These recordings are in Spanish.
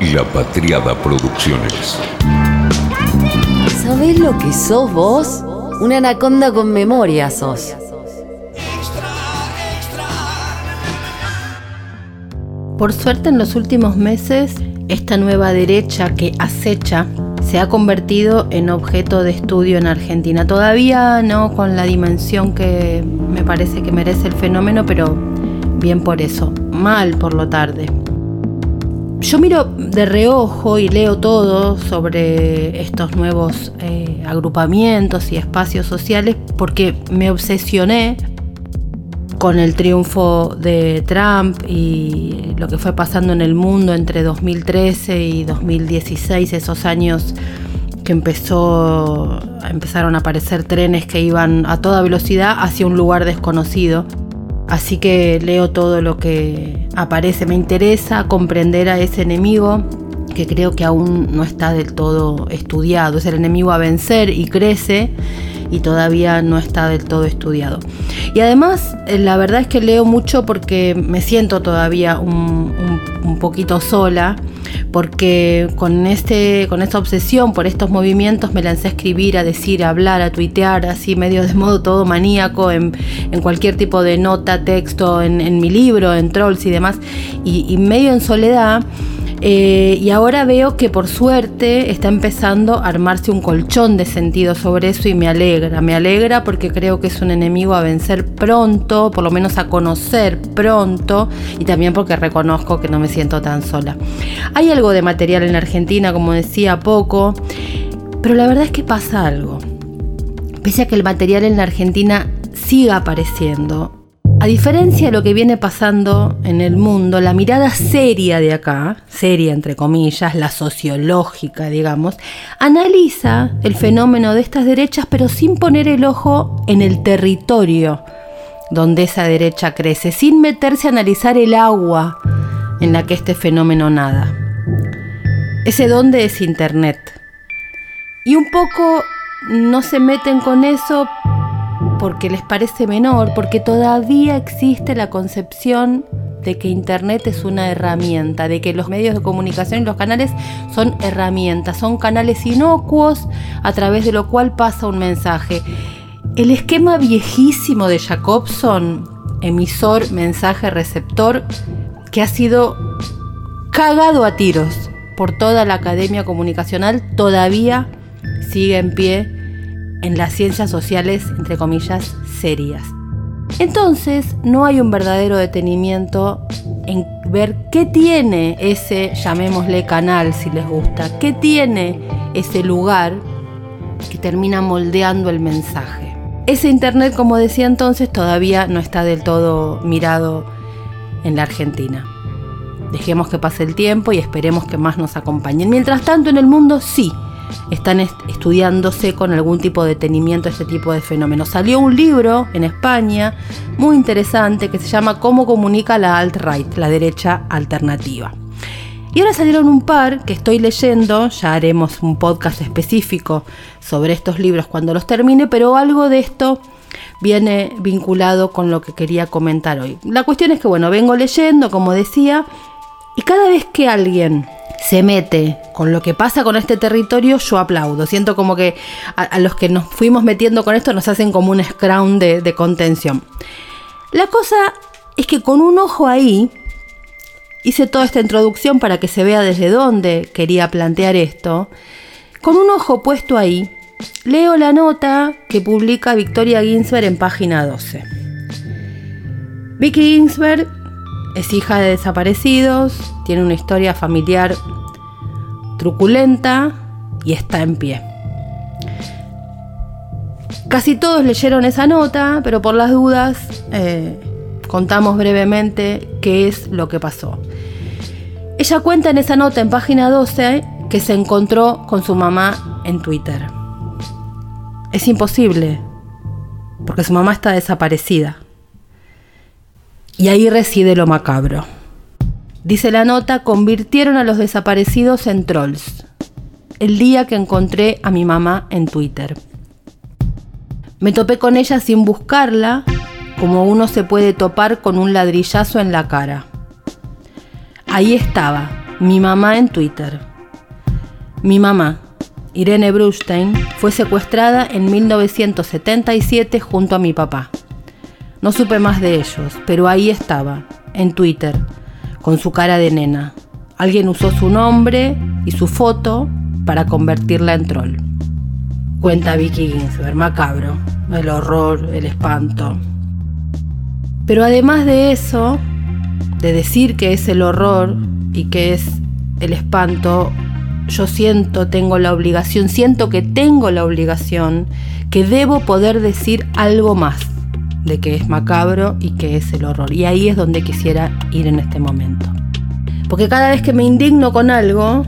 La Patriada Producciones. ¿Sabés lo que sos vos? Una anaconda con memoria sos. Por suerte en los últimos meses, esta nueva derecha que acecha se ha convertido en objeto de estudio en Argentina. Todavía no con la dimensión que me parece que merece el fenómeno, pero bien por eso. Mal por lo tarde. Yo miro de reojo y leo todo sobre estos nuevos eh, agrupamientos y espacios sociales porque me obsesioné con el triunfo de Trump y lo que fue pasando en el mundo entre 2013 y 2016, esos años que empezó, empezaron a aparecer trenes que iban a toda velocidad hacia un lugar desconocido. Así que leo todo lo que aparece. Me interesa comprender a ese enemigo que creo que aún no está del todo estudiado. Es el enemigo a vencer y crece y todavía no está del todo estudiado. Y además, eh, la verdad es que leo mucho porque me siento todavía un, poquito sola, porque con, este, con esta obsesión por estos movimientos me lancé a escribir, a decir, a hablar, a tuitear, así medio de modo todo maníaco, en, cualquier tipo de nota, texto, en, mi libro, en trolls y demás, y medio en soledad. Eh, y ahora veo que por suerte está empezando a armarse un colchón de sentido sobre eso y me alegra. Me alegra porque creo que es un enemigo a vencer pronto, por lo menos a conocer pronto y también porque reconozco que no me siento tan sola. Hay algo de material en Argentina, como decía poco, pero la verdad es que pasa algo. Pese a que el material en la Argentina siga apareciendo, a diferencia de lo que viene pasando en el mundo, la mirada seria de acá, seria entre comillas, la sociológica, digamos, analiza el fenómeno de estas derechas, pero sin poner el ojo en el territorio donde esa derecha crece, sin meterse a analizar el agua en la que este fenómeno nada. Ese dónde es Internet. Y un poco no se meten con eso porque les parece menor, porque todavía existe la concepción de que Internet es una herramienta, de que los medios de comunicación y los canales son herramientas, son canales inocuos a través de lo cual pasa un mensaje. El esquema viejísimo de Jacobson, emisor, mensaje, receptor, que ha sido cagado a tiros por toda la academia comunicacional, todavía sigue en pie en las ciencias sociales, entre comillas, serias. Entonces, no hay un verdadero detenimiento en ver qué tiene ese, llamémosle canal si les gusta, qué tiene ese lugar que termina moldeando el mensaje. Ese Internet, como decía entonces, todavía no está del todo mirado en la Argentina. Dejemos que pase el tiempo y esperemos que más nos acompañen. Mientras tanto, en el mundo sí están estudiándose con algún tipo de detenimiento este tipo de fenómenos. Salió un libro en España muy interesante que se llama Cómo comunica la alt-right, la derecha alternativa. Y ahora salieron un par que estoy leyendo, ya haremos un podcast específico sobre estos libros cuando los termine, pero algo de esto viene vinculado con lo que quería comentar hoy. La cuestión es que, bueno, vengo leyendo, como decía, y cada vez que alguien se mete con lo que pasa con este territorio, yo aplaudo. Siento como que a, los que nos fuimos metiendo con esto nos hacen como un scrum de, de contención. La cosa es que con un ojo ahí, hice toda esta introducción para que se vea desde dónde quería plantear esto. Con un ojo puesto ahí, leo la nota que publica Victoria Ginsberg en página 12. Vicky Ginsberg es hija de desaparecidos, tiene una historia familiar truculenta y está en pie. Casi todos leyeron esa nota, pero por las dudas eh, contamos brevemente qué es lo que pasó. Ella cuenta en esa nota en página 12 que se encontró con su mamá en Twitter. Es imposible, porque su mamá está desaparecida. Y ahí reside lo macabro. Dice la nota, convirtieron a los desaparecidos en trolls. El día que encontré a mi mamá en Twitter. Me topé con ella sin buscarla, como uno se puede topar con un ladrillazo en la cara. Ahí estaba, Mi mamá en Twitter. Mi mamá, Irene Brustein, fue secuestrada en 1977 junto a mi papá. No supe más de ellos, pero ahí estaba, en Twitter, con su cara de nena. Alguien usó su nombre y su foto para convertirla en troll. Cuenta Vicky Ginsberg, macabro, el horror, el espanto. Pero además de eso, de decir que es el horror y que es el espanto, yo siento, tengo la obligación, siento que tengo la obligación, que debo poder decir algo más de que es macabro y que es el horror. Y ahí es donde quisiera ir en este momento. Porque cada vez que me indigno con algo,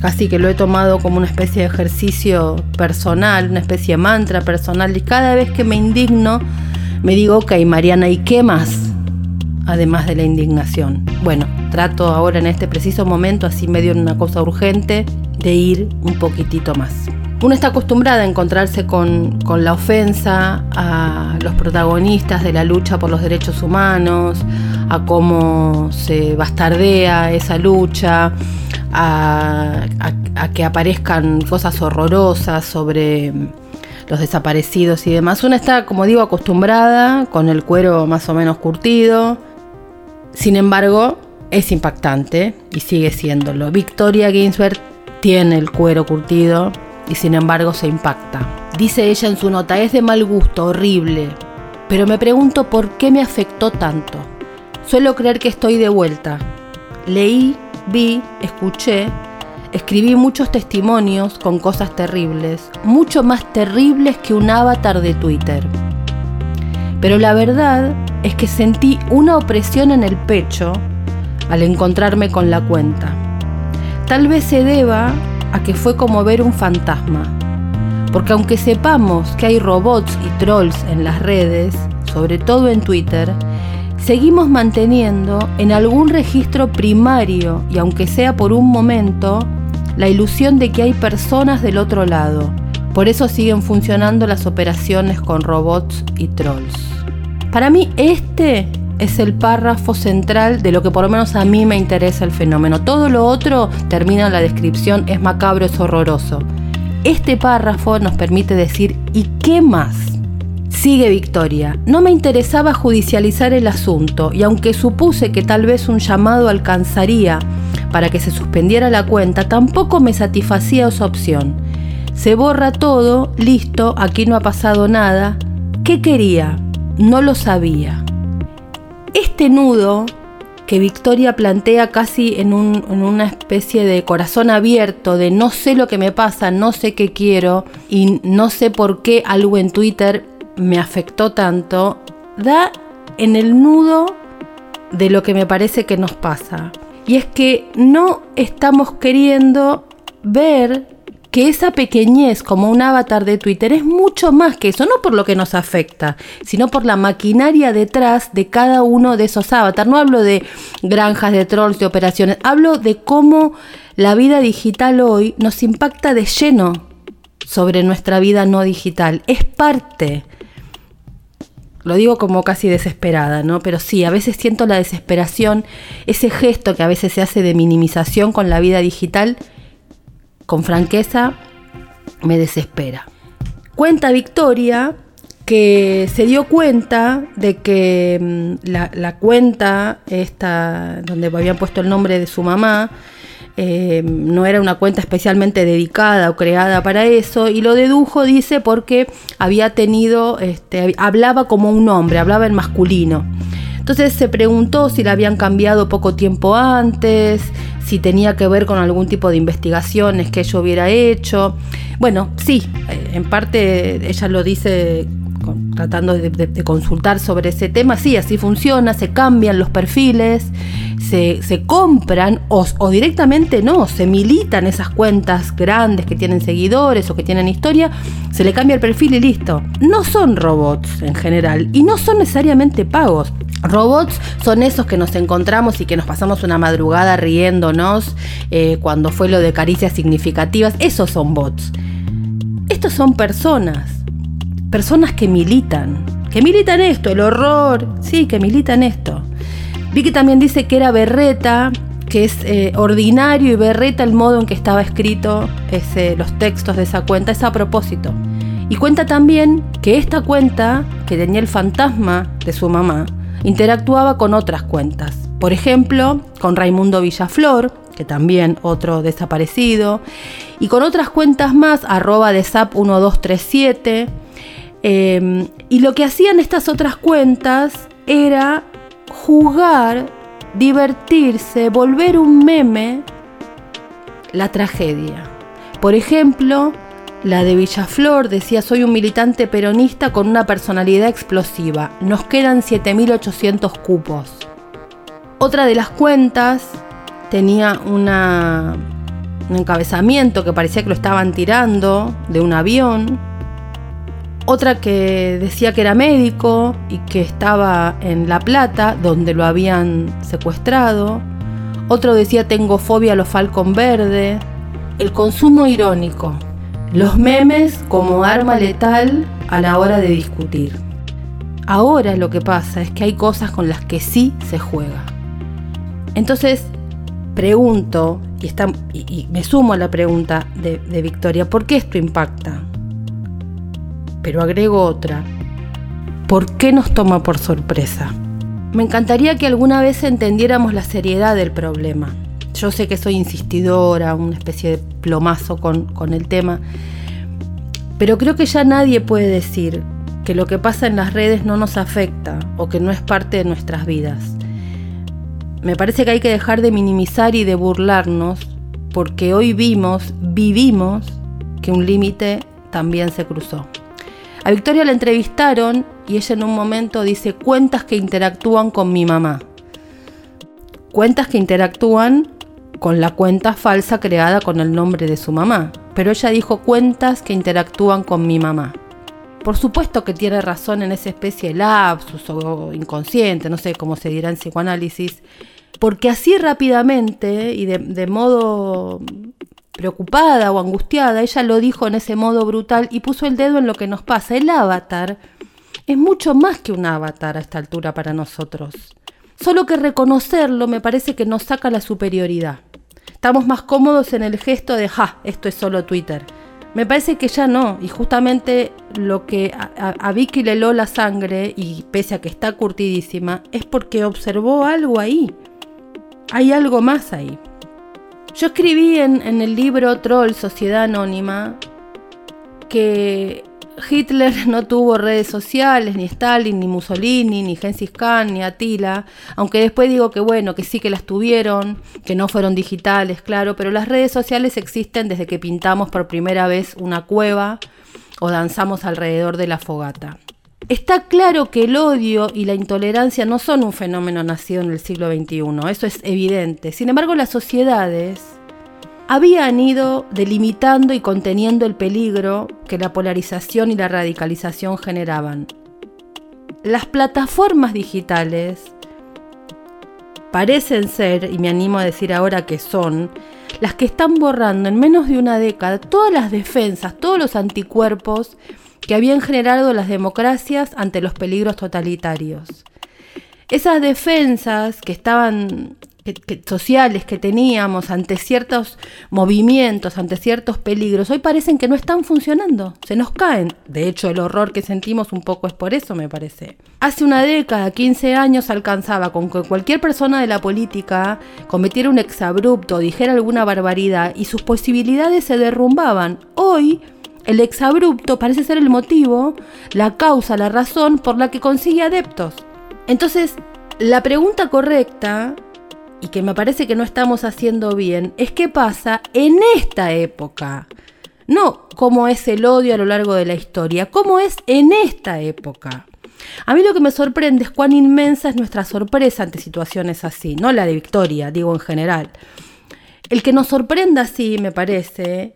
casi que lo he tomado como una especie de ejercicio personal, una especie de mantra personal, y cada vez que me indigno, me digo, ok, Mariana, ¿y qué más? Además de la indignación. Bueno, trato ahora en este preciso momento, así medio en una cosa urgente, de ir un poquitito más. Uno está acostumbrada a encontrarse con, con, la ofensa a los protagonistas de la lucha por los derechos humanos, a cómo se bastardea esa lucha, a, a, a que aparezcan cosas horrorosas sobre los desaparecidos y demás. Una está, como digo, acostumbrada, con el cuero más o menos curtido. Sin embargo, es impactante y sigue siéndolo. Victoria Ginsberg tiene el cuero curtido y sin embargo se impacta. Dice ella en su nota, es de mal gusto, horrible, pero me pregunto por qué me afectó tanto. Suelo creer que estoy de vuelta. Leí, vi, escuché, escribí muchos testimonios con cosas terribles, mucho más terribles que un avatar de Twitter. Pero la verdad es que sentí una opresión en el pecho al encontrarme con la cuenta. Tal vez se deba a que fue como ver un fantasma, porque aunque sepamos que hay robots y trolls en las redes, sobre todo en Twitter, seguimos manteniendo en algún registro primario, y aunque sea por un momento, la ilusión de que hay personas del otro lado. Por eso siguen funcionando las operaciones con robots y trolls. Para mí este es el párrafo central de lo que por lo menos a mí me interesa el fenómeno. Todo lo otro termina en la descripción, es macabro, es horroroso. Este párrafo nos permite decir, ¿y qué más? Sigue Victoria. No me interesaba judicializar el asunto y aunque supuse que tal vez un llamado alcanzaría para que se suspendiera la cuenta, tampoco me satisfacía esa opción. Se borra todo, listo, aquí no ha pasado nada. ¿Qué quería? No lo sabía. Este nudo que Victoria plantea casi en, un, en, una especie de corazón abierto, de no sé lo que me pasa, no sé qué quiero y no sé por qué algo en Twitter me afectó tanto, da en el nudo de lo que me parece que nos pasa. Y es que no estamos queriendo ver que esa pequeñez como un avatar de Twitter es mucho más que eso, no por lo que nos afecta, sino por la maquinaria detrás de cada uno de esos avatars. No hablo de granjas, de trolls, de operaciones, hablo de cómo la vida digital hoy nos impacta de lleno sobre nuestra vida no digital. Es parte. Lo digo como casi desesperada, ¿no? Pero sí, a veces siento la desesperación, ese gesto que a veces se hace de minimización con la vida digital con franqueza me desespera. Cuenta Victoria que se dio cuenta de que mm, la, cuenta, esta, donde habían puesto el nombre de su mamá, eh, no era una cuenta especialmente dedicada o creada para eso, y lo dedujo, dice, porque había tenido, este, hablaba como un hombre, hablaba en masculino. Entonces se preguntó si la habían cambiado poco tiempo antes, si tenía que ver con algún tipo de investigaciones que ella hubiera hecho. Bueno, sí, eh, en parte ella lo dice tratando de, consultar sobre ese tema, sí, así funciona, se cambian los perfiles, se, se compran o, o, directamente no, se militan esas cuentas grandes que tienen seguidores o que tienen historia, se le cambia el perfil y listo. No son robots en general y no son necesariamente pagos. Robots son esos que nos encontramos y que nos pasamos una madrugada riéndonos eh, cuando fue lo de caricias significativas. Esos son bots. Estos son personas. Personas que militan. Que militan esto, el horror. Sí, que militan esto. Vicky también dice que era berreta que es eh, ordinario y berreta el modo en que estaba escrito ese, los textos de esa cuenta, es a propósito. Y cuenta también que esta cuenta, que tenía el fantasma de su mamá, interactuaba con otras cuentas. Por ejemplo, con Raimundo Villaflor, que también otro desaparecido, y con otras cuentas más, arroba de SAP 1237. Em, y lo que hacían estas otras cuentas era jugar, divertirse, volver un meme la tragedia. Por ejemplo, la de Villaflor decía soy un militante peronista con una personalidad explosiva. Nos quedan 7.800 cupos. Otra de las cuentas tenía una, un encabezamiento que parecía que lo estaban tirando de un avión. Otra que decía que era médico y que estaba en La Plata, donde lo habían secuestrado. Otro decía tengo fobia a los falcón verde. El consumo irónico los memes como arma letal a la hora de discutir. Ahora lo que pasa es que hay cosas con las que sí se juega. Entonces, pregunto, y, me sumo a la pregunta de, de Victoria, ¿por qué esto impacta? Pero agrego otra, ¿por qué nos toma por sorpresa? Me encantaría que alguna vez entendiéramos la seriedad del problema yo sé que soy insistidora, una especie de plomazo con, con el tema, pero creo que ya nadie puede decir que lo que pasa en las redes no nos afecta o que no es parte de nuestras vidas. Me parece que hay que dejar de minimizar y de burlarnos porque hoy vimos, vivimos, que un límite también se cruzó. A Victoria la entrevistaron y ella en un momento dice cuentas que interactúan con mi mamá. Cuentas que interactúan con la cuenta falsa creada con el nombre de su mamá, pero ella dijo cuentas que interactúan con mi mamá. Por supuesto que tiene razón en esa especie de lapsus o inconsciente, no sé cómo se dirá en psicoanálisis, porque así rápidamente y de, de modo preocupada o angustiada, ella lo dijo en ese modo brutal y puso el dedo en lo que nos pasa. El avatar es mucho más que un avatar a esta altura para nosotros. Solo que reconocerlo me parece que nos saca la superioridad. Estamos más cómodos en el gesto de, ja, esto es solo Twitter. Me parece que ya no, y justamente lo que a, Vicky le heló la sangre, y pese a que está curtidísima, es porque observó algo ahí. Hay algo más ahí. Yo escribí en, en el libro Troll, Sociedad Anónima, que Hitler no tuvo redes sociales, ni Stalin, ni Mussolini, ni Genghis Khan, ni Attila, aunque después digo que bueno, que sí que las tuvieron, que no fueron digitales, claro, pero las redes sociales existen desde que pintamos por primera vez una cueva o danzamos alrededor de la fogata. Está claro que el odio y la intolerancia no son un fenómeno nacido en el siglo XXI, eso es evidente. Sin embargo, las sociedades habían ido delimitando y conteniendo el peligro que la polarización y la radicalización generaban. Las plataformas digitales parecen ser, y me animo a decir ahora que son, las que están borrando en menos de una década todas las defensas, todos los anticuerpos que habían generado las democracias ante los peligros totalitarios. Esas defensas que estaban sociales que teníamos ante ciertos movimientos, ante ciertos peligros, hoy parecen que no están funcionando, se nos caen. De hecho, el horror que sentimos un poco es por eso, me parece. Hace una década, 15 años, alcanzaba con que cualquier persona de la política cometiera un exabrupto, dijera alguna barbaridad y sus posibilidades se derrumbaban. Hoy, el exabrupto parece ser el motivo, la causa, la razón por la que consigue adeptos. Entonces, la pregunta correcta y que me parece que no estamos haciendo bien, es qué pasa en esta época. No cómo es el odio a lo largo de la historia, cómo es en esta época. A mí lo que me sorprende es cuán inmensa es nuestra sorpresa ante situaciones así, no la de Victoria, digo en general. El que nos sorprenda así, me parece,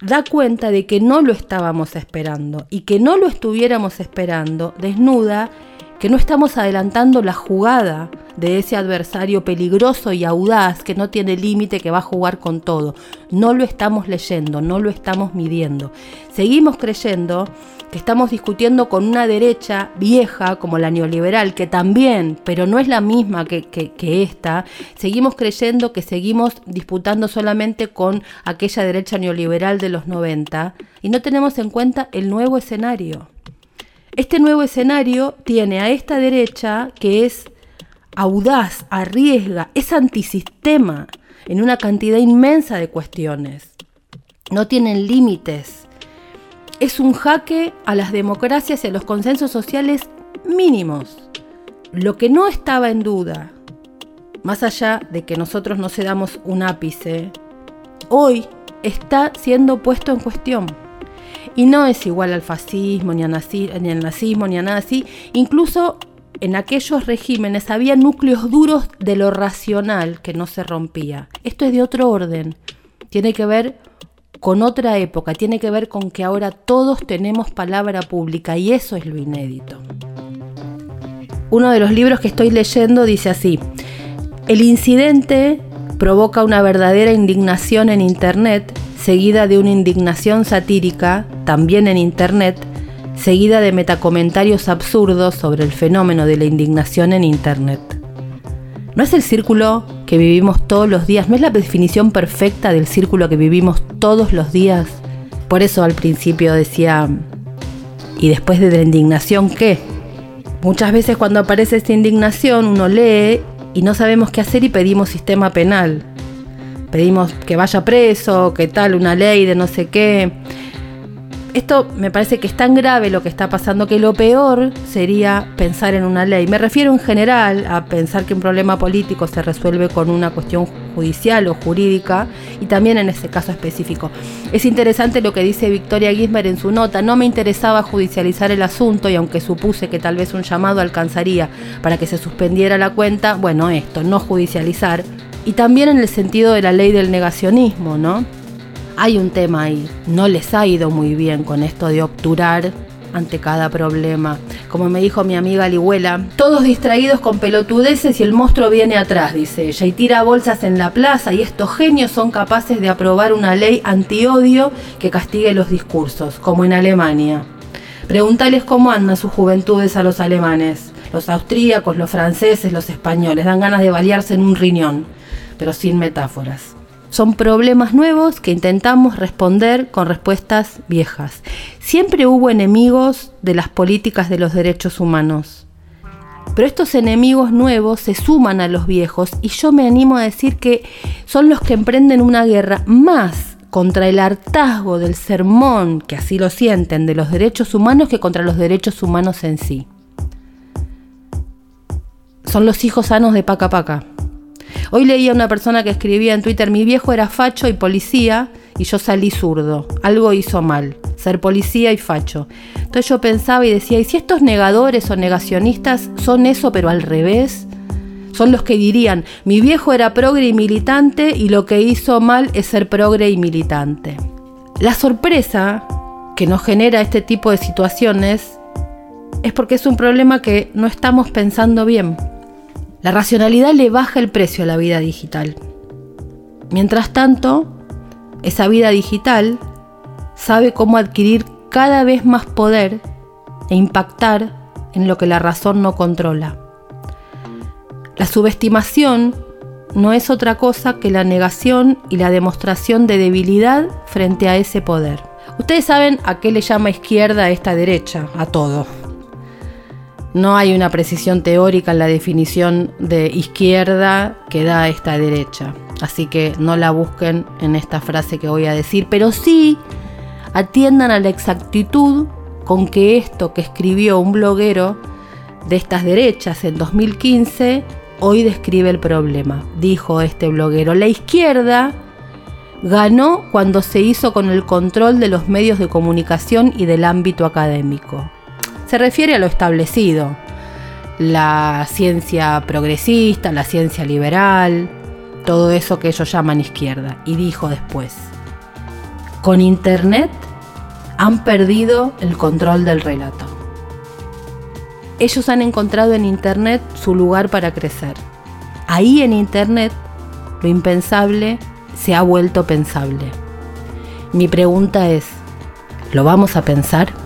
da cuenta de que no lo estábamos esperando y que no lo estuviéramos esperando desnuda que no estamos adelantando la jugada de ese adversario peligroso y audaz que no tiene límite, que va a jugar con todo. No lo estamos leyendo, no lo estamos midiendo. Seguimos creyendo que estamos discutiendo con una derecha vieja como la neoliberal, que también, pero no es la misma que, que, esta, seguimos creyendo que seguimos disputando solamente con aquella derecha neoliberal de los 90 y no tenemos en cuenta el nuevo escenario. Este nuevo escenario tiene a esta derecha que es audaz, arriesga, es antisistema en una cantidad inmensa de cuestiones. No tienen límites. Es un jaque a las democracias y a los consensos sociales mínimos. Lo que no estaba en duda, más allá de que nosotros no se damos un ápice, hoy está siendo puesto en cuestión. Y no es igual al fascismo, ni, al nazismo, ni a nada así. Incluso en aquellos regímenes había núcleos duros de lo racional que no se rompía. Esto es de otro orden. Tiene que ver con otra época, tiene que ver con que ahora todos tenemos palabra pública y eso es lo inédito. Uno de los libros que estoy leyendo dice así, el incidente provoca una verdadera indignación en Internet, seguida de una indignación satírica, también en Internet, seguida de metacomentarios absurdos sobre el fenómeno de la indignación en Internet. ¿No es el círculo que vivimos todos los días? ¿No es la definición perfecta del círculo que vivimos todos los días? Por eso al principio decía, ¿y después de la indignación qué? Muchas veces cuando aparece esta indignación uno lee y no sabemos qué hacer y pedimos sistema penal. Pedimos que vaya preso, que tal, una ley de no sé qué esto me parece que es tan grave lo que está pasando que lo peor sería pensar en una ley. Me refiero en general a pensar que un problema político se resuelve con una cuestión judicial o jurídica y también en ese caso específico. Es interesante lo que dice Victoria Gismer en su nota. No me interesaba judicializar el asunto y aunque supuse que tal vez un llamado alcanzaría para que se suspendiera la cuenta, bueno, esto, no judicializar. Y también en el sentido de la ley del negacionismo, ¿no? hay un tema ahí. No les ha ido muy bien con esto de obturar ante cada problema. Como me dijo mi amiga Lihuela, todos distraídos con pelotudeces y el monstruo viene atrás, dice ella, y tira bolsas en la plaza y estos genios son capaces de aprobar una ley antiodio que castigue los discursos, como en Alemania. Pregúntales cómo andan sus juventudes a los alemanes, los austríacos, los franceses, los españoles, dan ganas de balearse en un riñón, pero sin metáforas. Son problemas nuevos que intentamos responder con respuestas viejas. Siempre hubo enemigos de las políticas de los derechos humanos. Pero estos enemigos nuevos se suman a los viejos y yo me animo a decir que son los que emprenden una guerra más contra el hartazgo del sermón, que así lo sienten, de los derechos humanos que contra los derechos humanos en sí. Son los hijos sanos de Paca Paca. Hoy leía una persona que escribía en Twitter, mi viejo era facho y policía y yo salí zurdo. Algo hizo mal, ser policía y facho. Entonces yo pensaba y decía, ¿y si estos negadores o negacionistas son eso pero al revés? Son los que dirían, mi viejo era progre y militante y lo que hizo mal es ser progre y militante. La sorpresa que nos genera este tipo de situaciones es porque es un problema que no estamos pensando bien. La racionalidad le baja el precio a la vida digital. Mientras tanto, esa vida digital sabe cómo adquirir cada vez más poder e impactar en lo que la razón no controla. La subestimación no es otra cosa que la negación y la demostración de debilidad frente a ese poder. Ustedes saben a qué le llama izquierda a esta derecha, a todo. No hay una precisión teórica en la definición de izquierda que da esta derecha. Así que no la busquen en esta frase que voy a decir, pero sí atiendan a la exactitud con que esto que escribió un bloguero de estas derechas en 2015 hoy describe el problema. Dijo este bloguero, la izquierda ganó cuando se hizo con el control de los medios de comunicación y del ámbito académico se refiere a lo establecido, la ciencia progresista, la ciencia liberal, todo eso que ellos llaman izquierda. Y dijo después, con Internet han perdido el control del relato. ellos han encontrado en Internet su lugar para crecer. Ahí en Internet lo impensable se ha vuelto pensable. Mi pregunta es, ¿lo vamos a pensar?